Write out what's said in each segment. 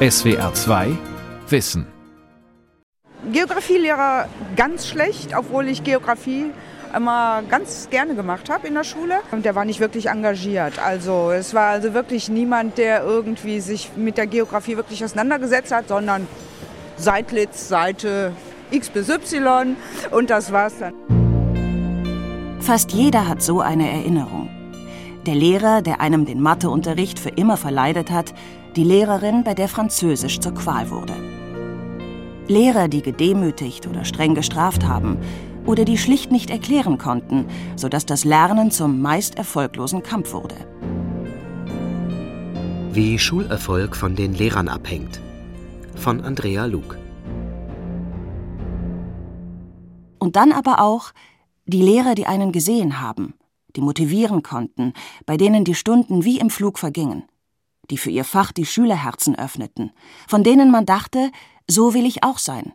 SWR 2 Wissen. Geografielehrer ganz schlecht, obwohl ich Geografie immer ganz gerne gemacht habe in der Schule. Und der war nicht wirklich engagiert. Also es war also wirklich niemand, der irgendwie sich mit der Geografie wirklich auseinandergesetzt hat, sondern Seitlitz, Seite X bis Y und das war's dann. Fast jeder hat so eine Erinnerung. Der Lehrer, der einem den Matheunterricht für immer verleidet hat, die Lehrerin, bei der Französisch zur Qual wurde. Lehrer, die gedemütigt oder streng gestraft haben oder die schlicht nicht erklären konnten, sodass das Lernen zum meist erfolglosen Kampf wurde. Wie Schulerfolg von den Lehrern abhängt. Von Andrea Luke. Und dann aber auch die Lehrer, die einen gesehen haben, die motivieren konnten, bei denen die Stunden wie im Flug vergingen, die für ihr Fach die Schülerherzen öffneten, von denen man dachte, so will ich auch sein,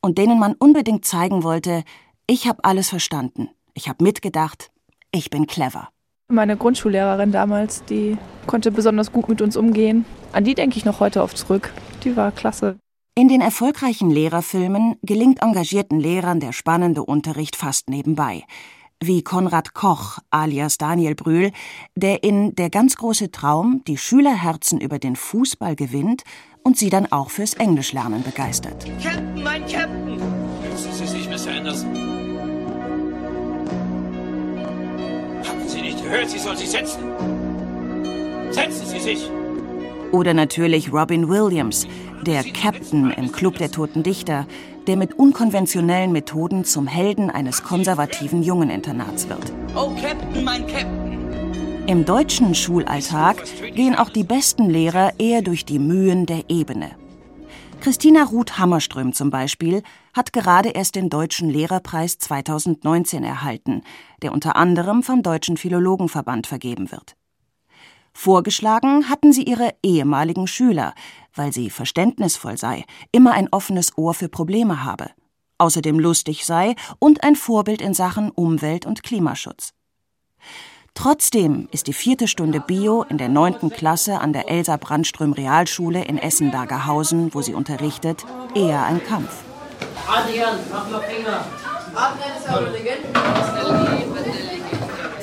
und denen man unbedingt zeigen wollte, ich habe alles verstanden, ich habe mitgedacht, ich bin clever. Meine Grundschullehrerin damals, die konnte besonders gut mit uns umgehen. An die denke ich noch heute oft zurück. Die war klasse. In den erfolgreichen Lehrerfilmen gelingt engagierten Lehrern der spannende Unterricht fast nebenbei wie Konrad Koch alias Daniel Brühl, der in Der ganz große Traum die Schülerherzen über den Fußball gewinnt und sie dann auch fürs Englischlernen begeistert. Captain, mein Captain! Setzen Sie sich, Mr. Anderson. Haben Sie nicht gehört? Sie soll sich setzen. Setzen Sie sich! Oder natürlich Robin Williams, der Captain im Club der Toten Dichter, der mit unkonventionellen Methoden zum Helden eines konservativen Jungeninternats wird. Oh, Captain, mein Captain! Im deutschen Schulalltag gehen auch die besten Lehrer eher durch die Mühen der Ebene. Christina Ruth Hammerström zum Beispiel hat gerade erst den Deutschen Lehrerpreis 2019 erhalten, der unter anderem vom Deutschen Philologenverband vergeben wird. Vorgeschlagen hatten sie ihre ehemaligen Schüler, weil sie verständnisvoll sei, immer ein offenes Ohr für Probleme habe, außerdem lustig sei und ein Vorbild in Sachen Umwelt- und Klimaschutz. Trotzdem ist die vierte Stunde Bio in der neunten Klasse an der Elsa Brandström Realschule in Essen-Dagerhausen, wo sie unterrichtet, eher ein Kampf. Adrian, mach mal Finger. Adrian ist auch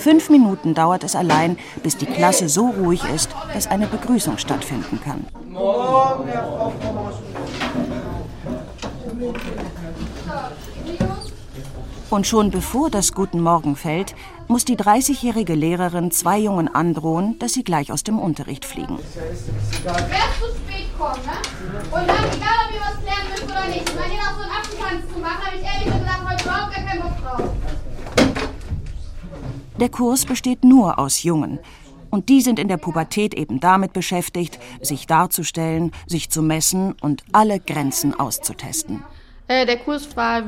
Fünf Minuten dauert es allein, bis die Klasse so ruhig ist, dass eine Begrüßung stattfinden kann. Und schon bevor das Guten Morgen fällt, muss die 30-jährige Lehrerin zwei Jungen androhen, dass sie gleich aus dem Unterricht fliegen. Wer zu spät kommt, ne? Und dann, egal ob ihr was lernen müsst oder nicht, wenn ihr noch so einen Apfeltanz zu machen, habe ich ehrlich gesagt heute überhaupt gar keinen Bock drauf. Der Kurs besteht nur aus Jungen. Und die sind in der Pubertät eben damit beschäftigt, sich darzustellen, sich zu messen und alle Grenzen auszutesten. Äh, der Kurs war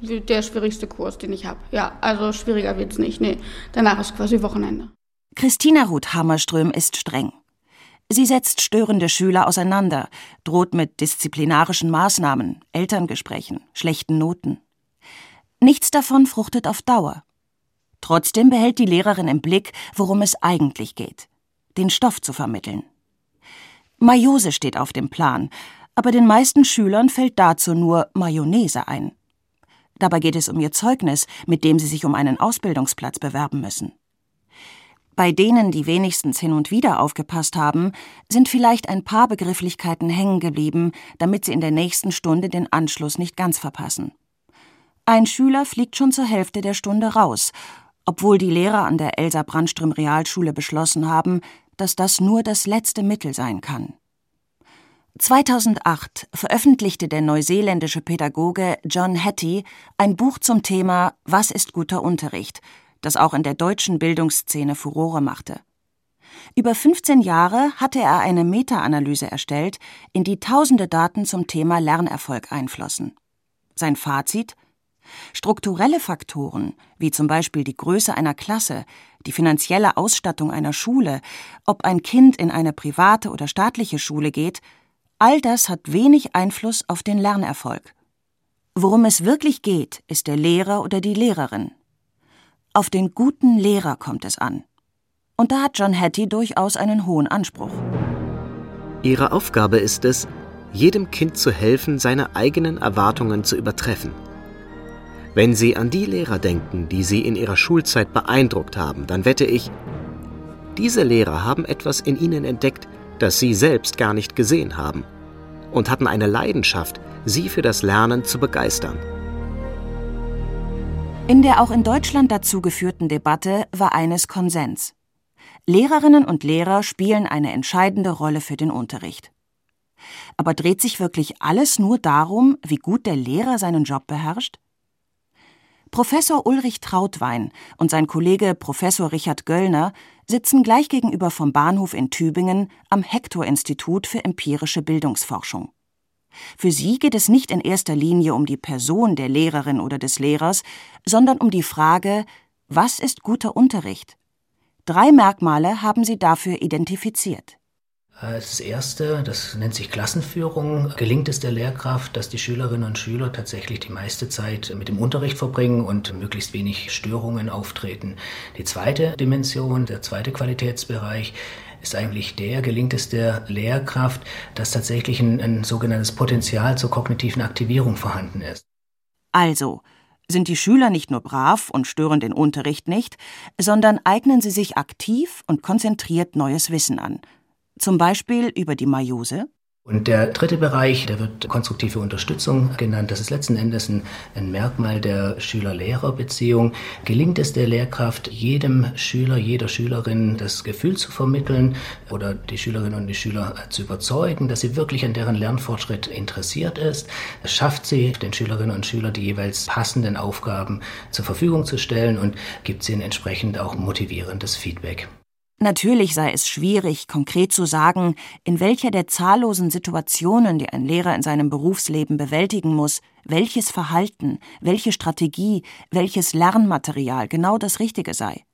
der schwierigste Kurs, den ich habe. Ja, also schwieriger wird es nicht. Nee, danach ist quasi Wochenende. Christina Ruth Hammerström ist streng. Sie setzt störende Schüler auseinander, droht mit disziplinarischen Maßnahmen, Elterngesprächen, schlechten Noten. Nichts davon fruchtet auf Dauer. Trotzdem behält die Lehrerin im Blick, worum es eigentlich geht: den Stoff zu vermitteln. Mayose steht auf dem Plan, aber den meisten Schülern fällt dazu nur Mayonnaise ein. Dabei geht es um ihr Zeugnis, mit dem sie sich um einen Ausbildungsplatz bewerben müssen. Bei denen, die wenigstens hin und wieder aufgepasst haben, sind vielleicht ein paar Begrifflichkeiten hängen geblieben, damit sie in der nächsten Stunde den Anschluss nicht ganz verpassen. Ein Schüler fliegt schon zur Hälfte der Stunde raus obwohl die Lehrer an der Elsa Brandström Realschule beschlossen haben, dass das nur das letzte Mittel sein kann. 2008 veröffentlichte der neuseeländische Pädagoge John Hattie ein Buch zum Thema Was ist guter Unterricht, das auch in der deutschen Bildungsszene Furore machte. Über 15 Jahre hatte er eine Meta-Analyse erstellt, in die tausende Daten zum Thema Lernerfolg einflossen. Sein Fazit – Strukturelle Faktoren, wie zum Beispiel die Größe einer Klasse, die finanzielle Ausstattung einer Schule, ob ein Kind in eine private oder staatliche Schule geht, all das hat wenig Einfluss auf den Lernerfolg. Worum es wirklich geht, ist der Lehrer oder die Lehrerin. Auf den guten Lehrer kommt es an. Und da hat John Hattie durchaus einen hohen Anspruch. Ihre Aufgabe ist es, jedem Kind zu helfen, seine eigenen Erwartungen zu übertreffen. Wenn Sie an die Lehrer denken, die Sie in Ihrer Schulzeit beeindruckt haben, dann wette ich, diese Lehrer haben etwas in Ihnen entdeckt, das Sie selbst gar nicht gesehen haben und hatten eine Leidenschaft, Sie für das Lernen zu begeistern. In der auch in Deutschland dazu geführten Debatte war eines Konsens. Lehrerinnen und Lehrer spielen eine entscheidende Rolle für den Unterricht. Aber dreht sich wirklich alles nur darum, wie gut der Lehrer seinen Job beherrscht? Professor Ulrich Trautwein und sein Kollege Professor Richard Göllner sitzen gleich gegenüber vom Bahnhof in Tübingen am Hector-Institut für empirische Bildungsforschung. Für sie geht es nicht in erster Linie um die Person der Lehrerin oder des Lehrers, sondern um die Frage, was ist guter Unterricht? Drei Merkmale haben sie dafür identifiziert. Äh, das erste, das nennt sich Klassenführung. Gelingt es der Lehrkraft, dass die Schülerinnen und Schüler tatsächlich die meiste Zeit mit dem Unterricht verbringen und möglichst wenig Störungen auftreten? Die zweite Dimension, der zweite Qualitätsbereich, ist eigentlich der, gelingt es der Lehrkraft, dass tatsächlich ein, ein sogenanntes Potenzial zur kognitiven Aktivierung vorhanden ist. Also, sind die Schüler nicht nur brav und stören den Unterricht nicht, sondern eignen sie sich aktiv und konzentriert neues Wissen an, zum Beispiel über die Meiose? Und der dritte Bereich, der wird konstruktive Unterstützung genannt. Das ist letzten Endes ein, ein Merkmal der Schüler-Lehrer-Beziehung. Gelingt es der Lehrkraft, jedem Schüler, jeder Schülerin das Gefühl zu vermitteln oder die Schülerinnen und die Schüler zu überzeugen, dass sie wirklich an deren Lernfortschritt interessiert ist? Schafft sie den Schülerinnen und Schülern die jeweils passenden Aufgaben zur Verfügung zu stellen und gibt sie ihnen entsprechend auch motivierendes Feedback? Natürlich sei es schwierig, konkret zu sagen, in welcher der zahllosen Situationen, die ein Lehrer in seinem Berufsleben bewältigen muss, welches Verhalten, welche Strategie, welches Lernmaterial genau das Richtige sei.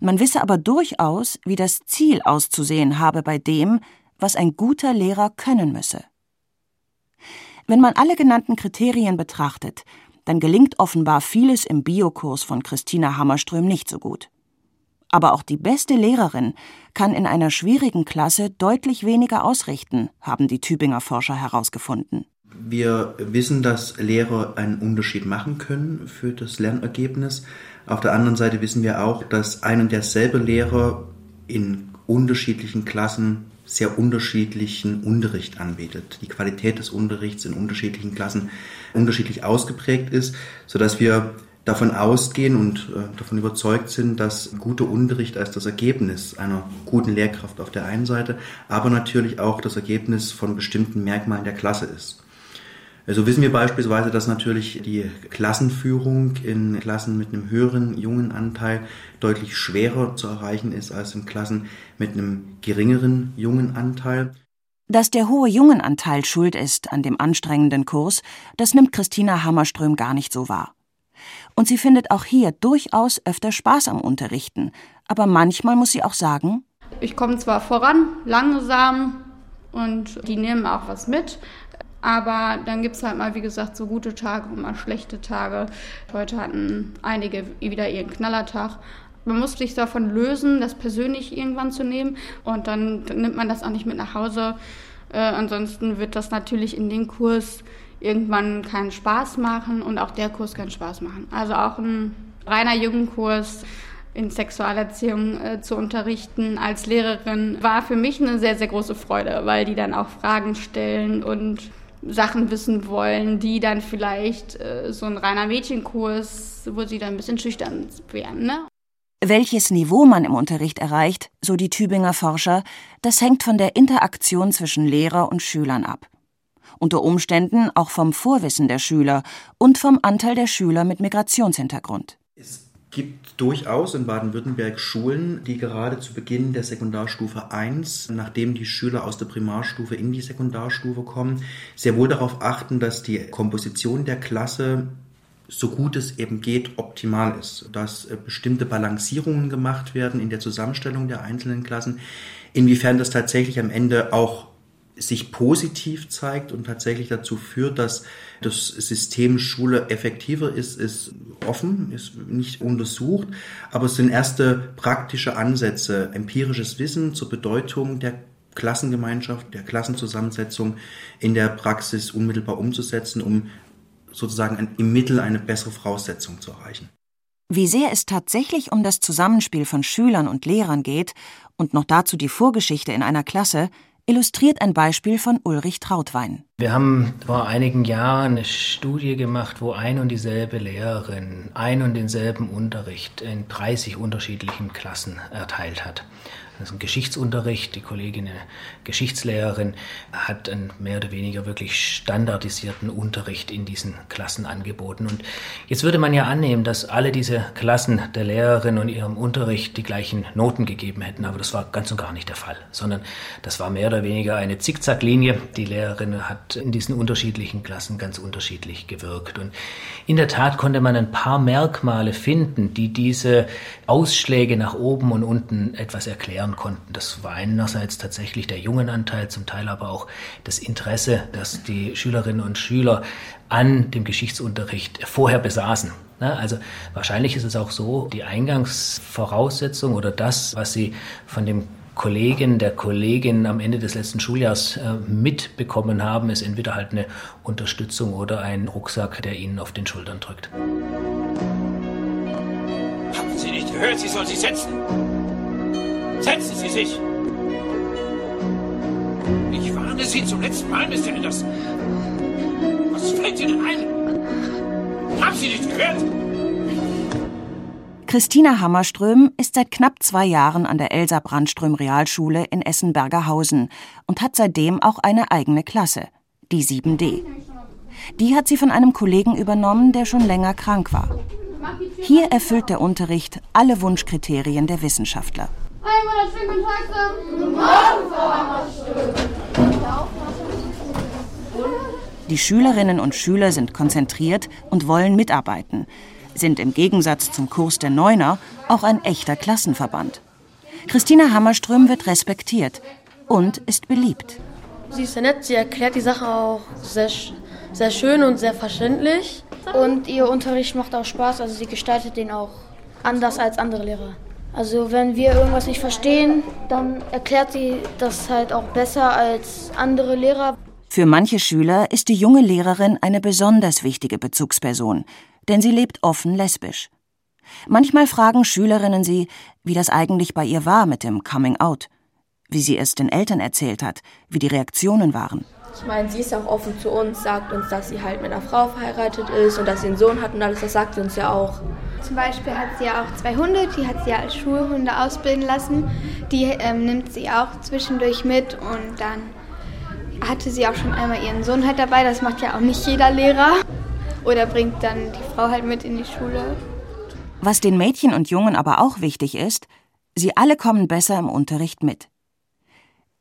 Man wisse aber durchaus, wie das Ziel auszusehen habe bei dem, was ein guter Lehrer können müsse. Wenn man alle genannten Kriterien betrachtet, dann gelingt offenbar vieles im Biokurs von Christina Hammerström nicht so gut. Aber auch die beste Lehrerin kann in einer schwierigen Klasse deutlich weniger ausrichten, haben die Tübinger Forscher herausgefunden. Wir wissen, dass Lehrer einen Unterschied machen können für das Lernergebnis. Auf der anderen Seite wissen wir auch, dass ein und derselbe Lehrer in unterschiedlichen Klassen sehr unterschiedlichen Unterricht anbietet. Die Qualität des Unterrichts in unterschiedlichen Klassen unterschiedlich ausgeprägt ist, sodass wir davon ausgehen und äh, davon überzeugt sind, dass guter Unterricht als das Ergebnis einer guten Lehrkraft auf der einen Seite, aber natürlich auch das Ergebnis von bestimmten Merkmalen der Klasse ist. So also wissen wir beispielsweise, dass natürlich die Klassenführung in Klassen mit einem höheren jungen Anteil deutlich schwerer zu erreichen ist als in Klassen mit einem geringeren jungen Anteil. Dass der hohe Jungenanteil schuld ist an dem anstrengenden Kurs, das nimmt Christina Hammerström gar nicht so wahr. Und sie findet auch hier durchaus öfter Spaß am Unterrichten. Aber manchmal muss sie auch sagen, ich komme zwar voran, langsam und die nehmen auch was mit. Aber dann gibt es halt mal, wie gesagt, so gute Tage und mal schlechte Tage. Heute hatten einige wieder ihren Knallertag. Man muss sich davon lösen, das persönlich irgendwann zu nehmen. Und dann, nimmt man das auch nicht mit nach Hause. Äh, ansonsten wird das natürlich in den Kurs irgendwann keinen Spaß machen und auch der Kurs keinen Spaß machen. Also auch ein reiner Jugendkurs in Sexualerziehung äh, zu unterrichten als Lehrerin war für mich eine sehr, sehr große Freude, weil die dann auch Fragen stellen und Sachen wissen wollen, die dann vielleicht äh, so ein reiner Mädchenkurs, wo sie dann ein bisschen schüchtern wären. Ne? Welches Niveau man im Unterricht erreicht, so die Tübinger Forscher, das hängt von der Interaktion zwischen Lehrer und Schülern ab unter Umständen auch vom Vorwissen der Schüler und vom Anteil der Schüler mit Migrationshintergrund. Es gibt durchaus in Baden-Württemberg Schulen, die gerade zu Beginn der Sekundarstufe 1, nachdem die Schüler aus der Primarstufe in die Sekundarstufe kommen, sehr wohl darauf achten, dass die Komposition der Klasse so gut es eben geht, optimal ist, dass äh, bestimmte Balancierungen gemacht werden in der Zusammenstellung der einzelnen Klassen. Inwiefern das tatsächlich am Ende auch sich positiv zeigt und tatsächlich dazu führt, dass das System Schule effektiver ist, ist offen, ist nicht untersucht, aber es sind erste praktische Ansätze, empirisches Wissen zur Bedeutung der Klassengemeinschaft, der Klassenzusammensetzung in der Praxis unmittelbar umzusetzen, um sozusagen im Mittel eine bessere Voraussetzung zu erreichen. Wie sehr es tatsächlich um das Zusammenspiel von Schülern und Lehrern geht und noch dazu die Vorgeschichte in einer Klasse, illustriert ein Beispiel von Ulrich Trautwein. Wir haben vor einigen Jahren eine Studie gemacht, wo ein und dieselbe Lehrerin ein und denselben Unterricht in 30 unterschiedlichen Klassen erteilt hat. Das ist ein Geschichtsunterricht. Die Kollegin, eine Geschichtslehrerin, hat einen mehr oder weniger wirklich standardisierten Unterricht in diesen Klassen angeboten. Und jetzt würde man ja annehmen, dass alle diese Klassen der Lehrerin und ihrem Unterricht die gleichen Noten gegeben hätten. Aber das war ganz und gar nicht der Fall, sondern das war mehr oder weniger eine Zickzacklinie. Die Lehrerin hat in diesen unterschiedlichen Klassen ganz unterschiedlich gewirkt. Und in der Tat konnte man ein paar Merkmale finden, die diese Ausschläge nach oben und unten etwas erklären konnten. Das war einerseits tatsächlich der Jungenanteil, zum Teil aber auch das Interesse, das die Schülerinnen und Schüler an dem Geschichtsunterricht vorher besaßen. Also wahrscheinlich ist es auch so, die Eingangsvoraussetzung oder das, was sie von dem Kollegen, der Kollegin am Ende des letzten Schuljahres äh, mitbekommen haben, ist entweder halt eine Unterstützung oder ein Rucksack, der ihnen auf den Schultern drückt. Haben Sie nicht gehört? Sie soll sich setzen. Setzen Sie sich! Ich warne Sie zum letzten Mal, Mr. Enders. Was fällt Ihnen ein? Haben Sie nicht gehört? Christina Hammerström ist seit knapp zwei Jahren an der Elsa Brandström Realschule in Essen-Bergerhausen und hat seitdem auch eine eigene Klasse, die 7D. Die hat sie von einem Kollegen übernommen, der schon länger krank war. Hier erfüllt der Unterricht alle Wunschkriterien der Wissenschaftler. Die Schülerinnen und Schüler sind konzentriert und wollen mitarbeiten, sind im Gegensatz zum Kurs der Neuner auch ein echter Klassenverband. Christina Hammerström wird respektiert und ist beliebt. Sie ist sehr nett, sie erklärt die Sache auch sehr, sehr schön und sehr verständlich. Und ihr Unterricht macht auch Spaß, also sie gestaltet den auch anders als andere Lehrer. Also wenn wir irgendwas nicht verstehen, dann erklärt sie das halt auch besser als andere Lehrer. Für manche Schüler ist die junge Lehrerin eine besonders wichtige Bezugsperson, denn sie lebt offen lesbisch. Manchmal fragen Schülerinnen sie, wie das eigentlich bei ihr war mit dem Coming Out, wie sie es den Eltern erzählt hat, wie die Reaktionen waren. Ich meine, sie ist auch offen zu uns, sagt uns, dass sie halt mit einer Frau verheiratet ist und dass sie einen Sohn hat und alles, das sagt sie uns ja auch. Zum Beispiel hat sie ja auch zwei Hunde, die hat sie ja als Schulhunde ausbilden lassen. Die ähm, nimmt sie auch zwischendurch mit und dann hatte sie auch schon einmal ihren Sohn halt dabei. Das macht ja auch nicht jeder Lehrer. Oder bringt dann die Frau halt mit in die Schule. Was den Mädchen und Jungen aber auch wichtig ist, sie alle kommen besser im Unterricht mit.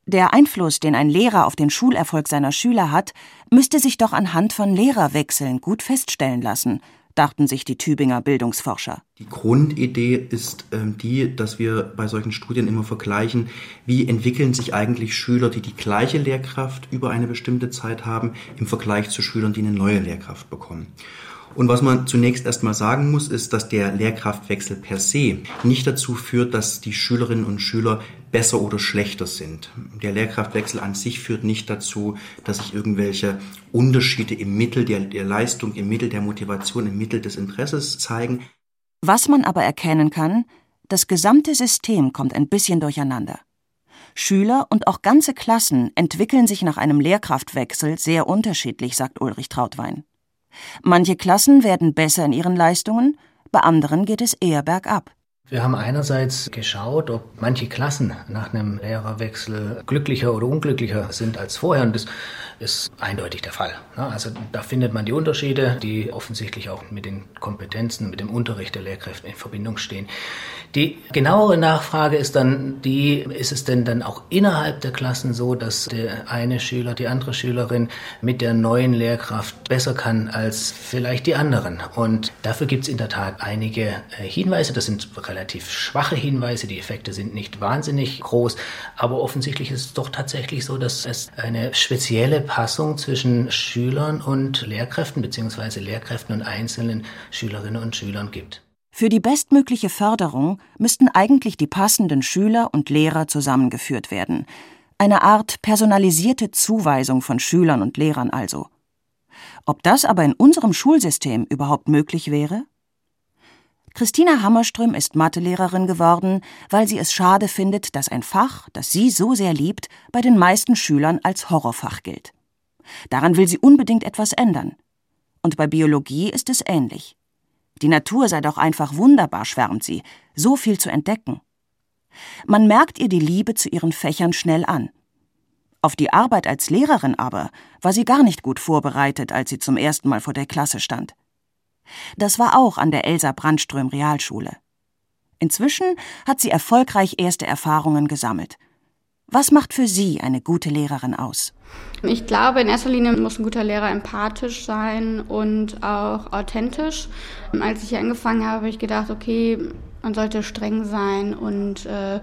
Der Einfluss, den ein Lehrer auf den Schulerfolg seiner Schüler hat, müsste sich doch anhand von Lehrerwechseln gut feststellen lassen, dachten sich die Tübinger Bildungsforscher. Die Grundidee ist ähm, die, dass wir bei solchen Studien immer vergleichen, wie entwickeln sich eigentlich Schüler, die die gleiche Lehrkraft über eine bestimmte Zeit haben, im Vergleich zu Schülern, die eine neue Lehrkraft bekommen. Und was man zunächst erstmal sagen muss, ist, dass der Lehrkraftwechsel per se nicht dazu führt, dass die Schülerinnen und Schüler besser oder schlechter sind. Der Lehrkraftwechsel an sich führt nicht dazu, dass sich irgendwelche Unterschiede im Mittel der, der Leistung, im Mittel der Motivation, im Mittel des Interesses zeigen. Was man aber erkennen kann, das gesamte System kommt ein bisschen durcheinander. Schüler und auch ganze Klassen entwickeln sich nach einem Lehrkraftwechsel sehr unterschiedlich, sagt Ulrich Trautwein. Manche Klassen werden besser in ihren Leistungen, bei anderen geht es eher bergab. Wir haben einerseits geschaut, ob manche Klassen nach einem Lehrerwechsel glücklicher oder unglücklicher sind als vorher. Und das ist eindeutig der Fall. Also da findet man die Unterschiede, die offensichtlich auch mit den Kompetenzen, mit dem Unterricht der Lehrkräfte in Verbindung stehen. Die genauere Nachfrage ist dann die, ist es denn dann auch innerhalb der Klassen so, dass der eine Schüler, die andere Schülerin mit der neuen Lehrkraft besser kann als vielleicht die anderen? Und dafür gibt es in der Tat einige äh, Hinweise. Das sind relativ schwache Hinweise. Die Effekte sind nicht wahnsinnig groß. Aber offensichtlich ist es doch tatsächlich so, dass es eine spezielle Passung zwischen Schülern und Lehrkräften beziehungsweise Lehrkräften und einzelnen Schülerinnen und Schülern gibt. Für die bestmögliche Förderung müssten eigentlich die passenden Schüler und Lehrer zusammengeführt werden. Eine Art personalisierte Zuweisung von Schülern und Lehrern also. Ob das aber in unserem Schulsystem überhaupt möglich wäre? Christina Hammerström ist Mathelehrerin geworden, weil sie es schade findet, dass ein Fach, das sie so sehr liebt, bei den meisten Schülern als Horrorfach gilt. Daran will sie unbedingt etwas ändern. Und bei Biologie ist es ähnlich. Die Natur sei doch einfach wunderbar, schwärmt sie, so viel zu entdecken. Man merkt ihr die Liebe zu ihren Fächern schnell an. Auf die Arbeit als Lehrerin aber war sie gar nicht gut vorbereitet, als sie zum ersten Mal vor der Klasse stand. Das war auch an der Elsa Brandström Realschule. Inzwischen hat sie erfolgreich erste Erfahrungen gesammelt. Was macht für Sie eine gute Lehrerin aus? Ich glaube, in erster Linie muss ein guter Lehrer empathisch sein und auch authentisch. Als ich hier angefangen habe, habe ich gedacht, okay, man sollte streng sein und äh,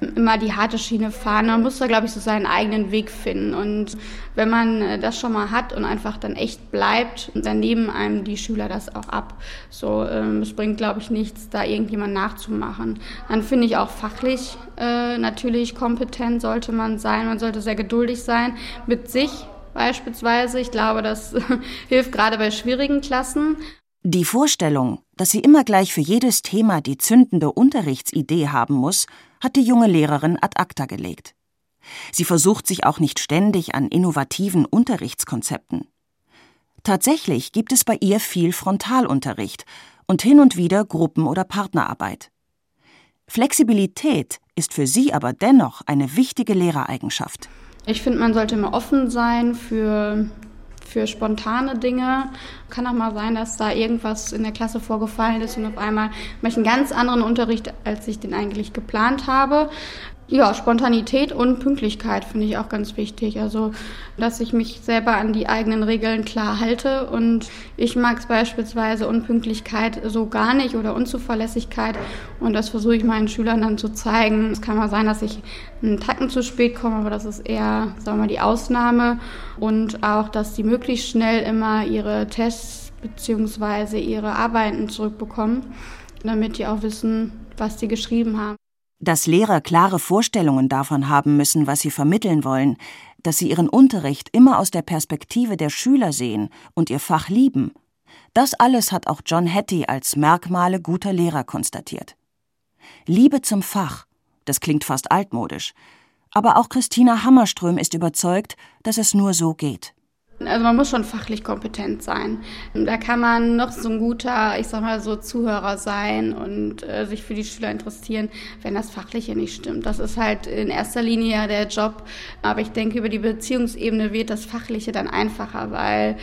immer die harte Schiene fahren. Man muss da, glaube ich, so seinen eigenen Weg finden. Und wenn man äh, das schon mal hat und einfach dann echt bleibt, dann nehmen einem die Schüler das auch ab. So, ähm, es bringt, glaube ich, nichts, da irgendjemand nachzumachen. Dann finde ich auch fachlich äh, natürlich kompetent sollte man sein. Man sollte sehr geduldig sein mit sich beispielsweise. Ich glaube, das hilft gerade bei schwierigen Klassen. Die Vorstellung, dass sie immer gleich für jedes Thema die zündende Unterrichtsidee haben muss, hat die junge Lehrerin ad acta gelegt. Sie versucht sich auch nicht ständig an innovativen Unterrichtskonzepten. Tatsächlich gibt es bei ihr viel Frontalunterricht und hin und wieder Gruppen- oder Partnerarbeit. Flexibilität ist für sie aber dennoch eine wichtige Lehrereigenschaft. Ich finde, man sollte immer offen sein für für spontane Dinge. Kann auch mal sein, dass da irgendwas in der Klasse vorgefallen ist und auf einmal mache ich einen ganz anderen Unterricht, als ich den eigentlich geplant habe. Ja, Spontanität und Pünktlichkeit finde ich auch ganz wichtig. Also, dass ich mich selber an die eigenen Regeln klar halte. Und ich mag es beispielsweise Unpünktlichkeit so gar nicht oder Unzuverlässigkeit. Und das versuche ich meinen Schülern dann zu zeigen. Es kann mal sein, dass ich einen Tacken zu spät komme, aber das ist eher, sagen wir mal, die Ausnahme. Und auch, dass die möglichst schnell immer ihre Tests bzw. ihre Arbeiten zurückbekommen, damit die auch wissen, was sie geschrieben haben. Dass Lehrer klare Vorstellungen davon haben müssen, was sie vermitteln wollen, dass sie ihren Unterricht immer aus der Perspektive der Schüler sehen und ihr Fach lieben, das alles hat auch John Hattie als Merkmale guter Lehrer konstatiert. Liebe zum Fach, das klingt fast altmodisch, aber auch Christina Hammerström ist überzeugt, dass es nur so geht. Also man muss schon fachlich kompetent sein. Da kann man noch so ein guter, ich sag mal so Zuhörer sein und äh, sich für die Schüler interessieren, wenn das Fachliche nicht stimmt. Das ist halt in erster Linie der Job. Aber ich denke, über die Beziehungsebene wird das Fachliche dann einfacher, weil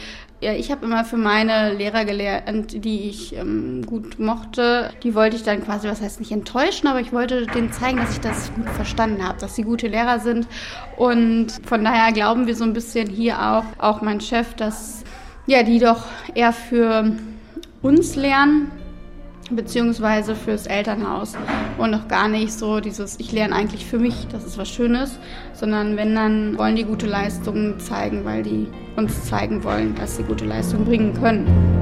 ja, ich habe immer für meine Lehrer gelernt, die ich ähm, gut mochte. Die wollte ich dann quasi, was heißt nicht enttäuschen, aber ich wollte denen zeigen, dass ich das gut verstanden habe, dass sie gute Lehrer sind. Und von daher glauben wir so ein bisschen hier auch, auch mein Chef, dass ja, die doch eher für uns lernen beziehungsweise fürs Elternhaus und noch gar nicht so dieses, ich lerne eigentlich für mich, das ist was Schönes, sondern wenn, dann wollen die gute Leistungen zeigen, weil die uns zeigen wollen, dass sie gute Leistungen bringen können.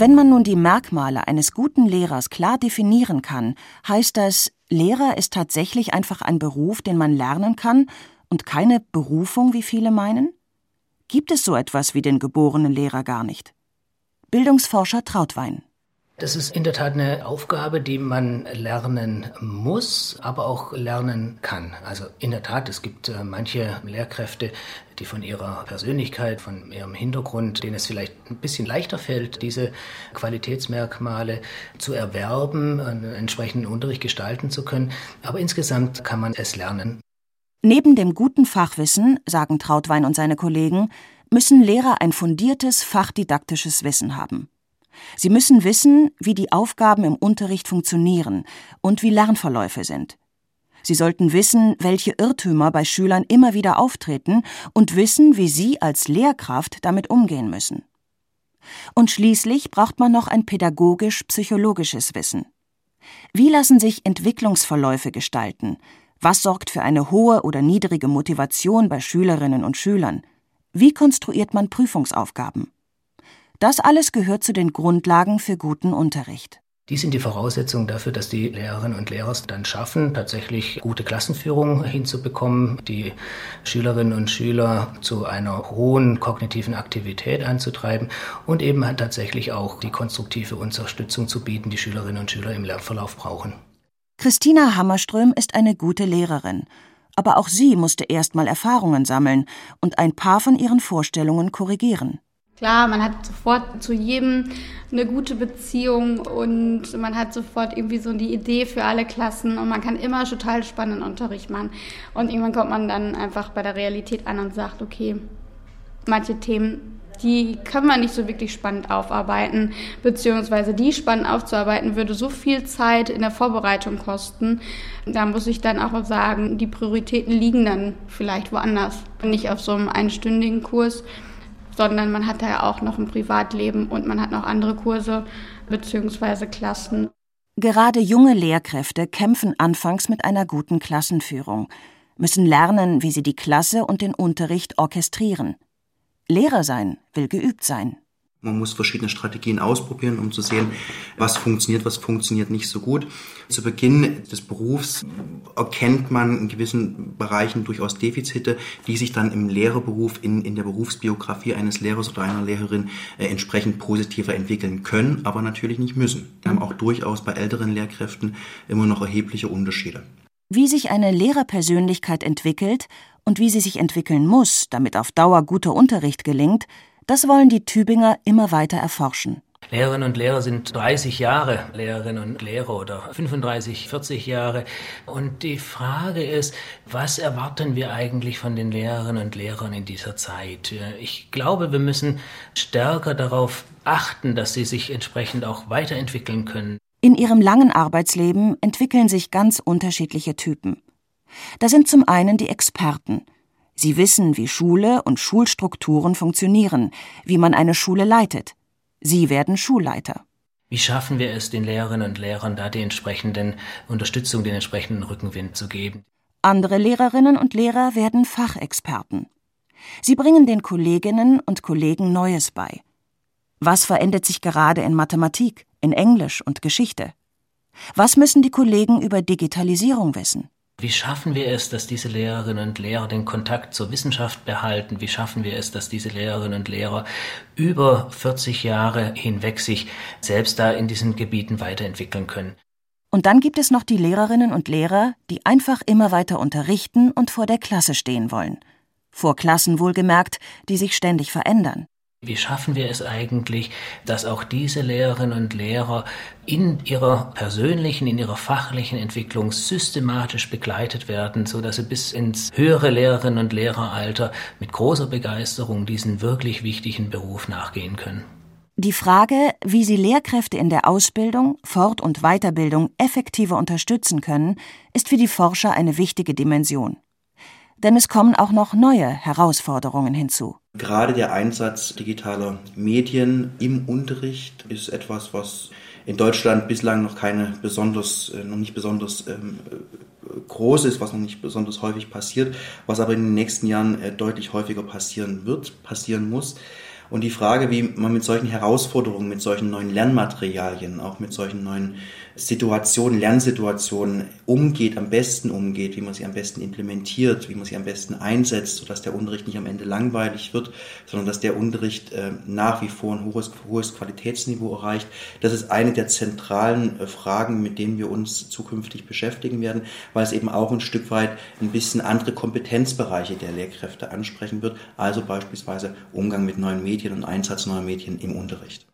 Wenn man nun die Merkmale eines guten Lehrers klar definieren kann, heißt das, Lehrer ist tatsächlich einfach ein Beruf, den man lernen kann und keine Berufung, wie viele meinen? Gibt es so etwas wie den geborenen Lehrer gar nicht? Bildungsforscher Trautwein. Das ist in der Tat eine Aufgabe, die man lernen muss, aber auch lernen kann. Also in der Tat, es gibt äh, manche Lehrkräfte, die von ihrer Persönlichkeit, von ihrem Hintergrund, denen es vielleicht ein bisschen leichter fällt, diese Qualitätsmerkmale zu erwerben, einen entsprechenden Unterricht gestalten zu können. Aber insgesamt kann man es lernen. Neben dem guten Fachwissen, sagen Trautwein und seine Kollegen, müssen Lehrer ein fundiertes fachdidaktisches Wissen haben. Sie müssen wissen, wie die Aufgaben im Unterricht funktionieren und wie Lernverläufe sind. Sie sollten wissen, welche Irrtümer bei Schülern immer wieder auftreten und wissen, wie Sie als Lehrkraft damit umgehen müssen. Und schließlich braucht man noch ein pädagogisch-psychologisches Wissen. Wie lassen sich Entwicklungsverläufe gestalten? Was sorgt für eine hohe oder niedrige Motivation bei Schülerinnen und Schülern? Wie konstruiert man Prüfungsaufgaben? Das alles gehört zu den Grundlagen für guten Unterricht. Die sind die Voraussetzungen dafür, dass die Lehrerinnen und Lehrer es dann schaffen, tatsächlich gute Klassenführung hinzubekommen, die Schülerinnen und Schüler zu einer hohen kognitiven Aktivität anzutreiben und eben tatsächlich auch die konstruktive Unterstützung zu bieten, die Schülerinnen und Schüler im Lernverlauf brauchen. Christina Hammerström ist eine gute Lehrerin, aber auch sie musste erst mal Erfahrungen sammeln und ein paar von ihren Vorstellungen korrigieren. Klar, man hat sofort zu jedem eine gute Beziehung und man hat sofort irgendwie so die Idee für alle Klassen und man kann immer total spannenden Unterricht machen. Und irgendwann kommt man dann einfach bei der Realität an und sagt, okay, manche Themen, die können wir nicht so wirklich spannend aufarbeiten, beziehungsweise die spannend aufzuarbeiten würde so viel Zeit in der Vorbereitung kosten. Da muss ich dann auch sagen, die Prioritäten liegen dann vielleicht woanders, nicht auf so einem einstündigen Kurs sondern man hat da ja auch noch ein Privatleben und man hat noch andere Kurse bzw. Klassen. Gerade junge Lehrkräfte kämpfen anfangs mit einer guten Klassenführung, müssen lernen, wie sie die Klasse und den Unterricht orchestrieren. Lehrer sein will geübt sein. Man muss verschiedene Strategien ausprobieren, um zu sehen, was funktioniert, was funktioniert nicht so gut. Zu Beginn des Berufs erkennt man in gewissen Bereichen durchaus Defizite, die sich dann im Lehrerberuf, in, in der Berufsbiografie eines Lehrers oder einer Lehrerin äh, entsprechend positiver entwickeln können, aber natürlich nicht müssen. Wir haben auch durchaus bei älteren Lehrkräften immer noch erhebliche Unterschiede. Wie sich eine Lehrerpersönlichkeit entwickelt und wie sie sich entwickeln muss, damit auf Dauer guter Unterricht gelingt, das wollen die Tübinger immer weiter erforschen. Lehrerinnen und Lehrer sind 30 Jahre Lehrerinnen und Lehrer oder 35, 40 Jahre. Und die Frage ist, was erwarten wir eigentlich von den Lehrerinnen und Lehrern in dieser Zeit? Ich glaube, wir müssen stärker darauf achten, dass sie sich entsprechend auch weiterentwickeln können. In ihrem langen Arbeitsleben entwickeln sich ganz unterschiedliche Typen. Da sind zum einen die Experten – Sie wissen, wie Schule und Schulstrukturen funktionieren, wie man eine Schule leitet. Sie werden Schulleiter. Wie schaffen wir es, den Lehrerinnen und Lehrern da die entsprechenden Unterstützung, den entsprechenden Rückenwind zu geben? Andere Lehrerinnen und Lehrer werden Fachexperten. Sie bringen den Kolleginnen und Kollegen Neues bei. Was verändert sich gerade in Mathematik, in Englisch und Geschichte? Was müssen die Kollegen über Digitalisierung wissen? Wie schaffen wir es, dass diese Lehrerinnen und Lehrer den Kontakt zur Wissenschaft behalten? Wie schaffen wir es, dass diese Lehrerinnen und Lehrer über 40 Jahre hinweg sich selbst da in diesen Gebieten weiterentwickeln können? Und dann gibt es noch die Lehrerinnen und Lehrer, die einfach immer weiter unterrichten und vor der Klasse stehen wollen. Vor Klassen wohlgemerkt, die sich ständig verändern. Wie schaffen wir es eigentlich, dass auch diese Lehrerinnen und Lehrer in ihrer persönlichen, in ihrer fachlichen Entwicklung systematisch begleitet werden, so dass sie bis ins höhere Lehrerinnen und Lehreralter mit großer Begeisterung diesen wirklich wichtigen Beruf nachgehen können? Die Frage, wie sie Lehrkräfte in der Ausbildung, Fort- und Weiterbildung effektiver unterstützen können, ist für die Forscher eine wichtige Dimension denn es kommen auch noch neue Herausforderungen hinzu. Gerade der Einsatz digitaler Medien im Unterricht ist etwas, was in Deutschland bislang noch keine besonders, äh, noch nicht besonders ähm, groß ist, was noch nicht besonders häufig passiert, was aber in den nächsten Jahren äh, deutlich häufiger passieren wird, passieren muss. Und die Frage, wie man mit solchen Herausforderungen, mit solchen neuen Lernmaterialien, auch mit solchen neuen Situationen, Lernsituationen umgeht, am besten umgeht, wie man sie am besten implementiert, wie man sie am besten einsetzt, sodass der Unterricht nicht am Ende langweilig wird, sondern dass der Unterricht äh, nach wie vor ein hohes, hohes Qualitätsniveau erreicht. Das ist eine der zentralen äh, Fragen, mit denen wir uns zukünftig beschäftigen werden, weil es eben auch ein Stück weit ein bisschen andere Kompetenzbereiche der Lehrkräfte ansprechen wird, also beispielsweise Umgang mit neuen Medien und Einsatz neuer Medien im Unterricht.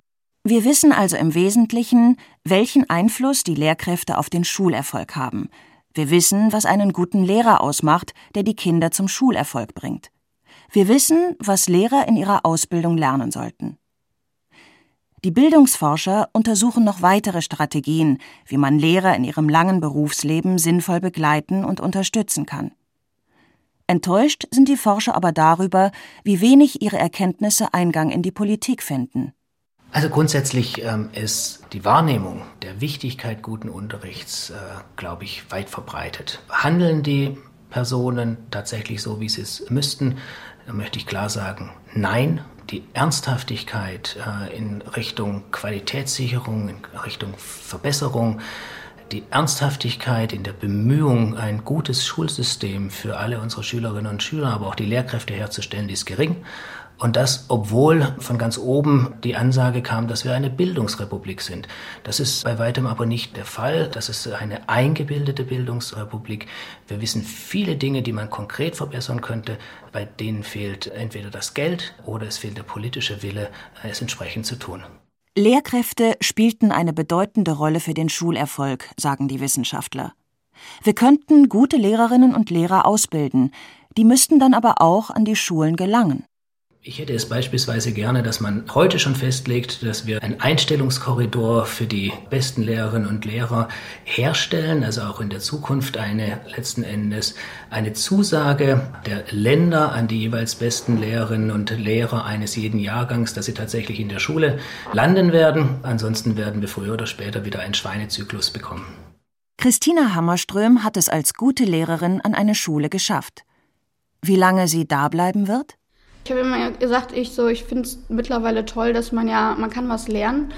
Wir wissen also im Wesentlichen, welchen Einfluss die Lehrkräfte auf den Schulerfolg haben. Wir wissen, was einen guten Lehrer ausmacht, der die Kinder zum Schulerfolg bringt. Wir wissen, was Lehrer in ihrer Ausbildung lernen sollten. Die Bildungsforscher untersuchen noch weitere Strategien, wie man Lehrer in ihrem langen Berufsleben sinnvoll begleiten und unterstützen kann. Enttäuscht sind die Forscher aber darüber, wie wenig ihre Erkenntnisse Eingang in die Politik finden. Also grundsätzlich ähm, ist die Wahrnehmung der Wichtigkeit guten Unterrichts, äh, glaube ich, weit verbreitet. Handeln die Personen tatsächlich so, wie sie es müssten? Da möchte ich klar sagen, nein. Die Ernsthaftigkeit äh, in Richtung Qualitätssicherung, in Richtung Verbesserung, die Ernsthaftigkeit in der Bemühung, ein gutes Schulsystem für alle unsere Schülerinnen und Schüler, aber auch die Lehrkräfte herzustellen, die ist gering. Und das, obwohl von ganz oben die Ansage kam, dass wir eine Bildungsrepublik sind. Das ist bei weitem aber nicht der Fall. Das ist eine eingebildete Bildungsrepublik. Wir wissen viele Dinge, die man konkret verbessern könnte. Bei denen fehlt entweder das Geld oder es fehlt der politische Wille, es entsprechend zu tun. Lehrkräfte spielten eine bedeutende Rolle für den Schulerfolg, sagen die Wissenschaftler. Wir könnten gute Lehrerinnen und Lehrer ausbilden, die müssten dann aber auch an die Schulen gelangen. Ich hätte es beispielsweise gerne, dass man heute schon festlegt, dass wir einen Einstellungskorridor für die besten Lehrerinnen und Lehrer herstellen, also auch in der Zukunft eine letzten Endes eine Zusage der Länder an die jeweils besten Lehrerinnen und Lehrer eines jeden Jahrgangs, dass sie tatsächlich in der Schule landen werden. Ansonsten werden wir früher oder später wieder einen Schweinezyklus bekommen. Christina Hammerström hat es als gute Lehrerin an eine Schule geschafft. Wie lange sie da bleiben wird? Ich habe immer gesagt, ich so, ich finde es mittlerweile toll, dass man ja, man kann was lernen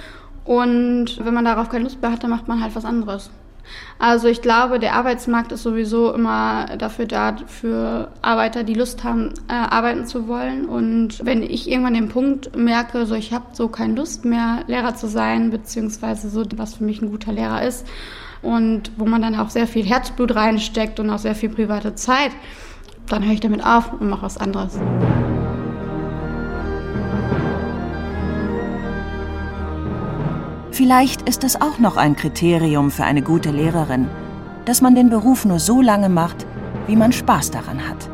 und wenn man darauf keine Lust mehr hat, dann macht man halt was anderes. Also ich glaube, der Arbeitsmarkt ist sowieso immer dafür da, für Arbeiter, die Lust haben, äh, arbeiten zu wollen. Und wenn ich irgendwann den Punkt merke, so ich habe so keine Lust mehr, Lehrer zu sein, beziehungsweise so, was für mich ein guter Lehrer ist, und wo man dann auch sehr viel Herzblut reinsteckt und auch sehr viel private Zeit, dann höre ich damit auf und mache was anderes. Vielleicht ist es auch noch ein Kriterium für eine gute Lehrerin, dass man den Beruf nur so lange macht, wie man Spaß daran hat.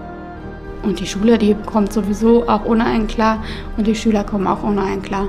Und die Schule, die kommt sowieso auch ohne einen klar und die Schüler kommen auch ohne einen klar.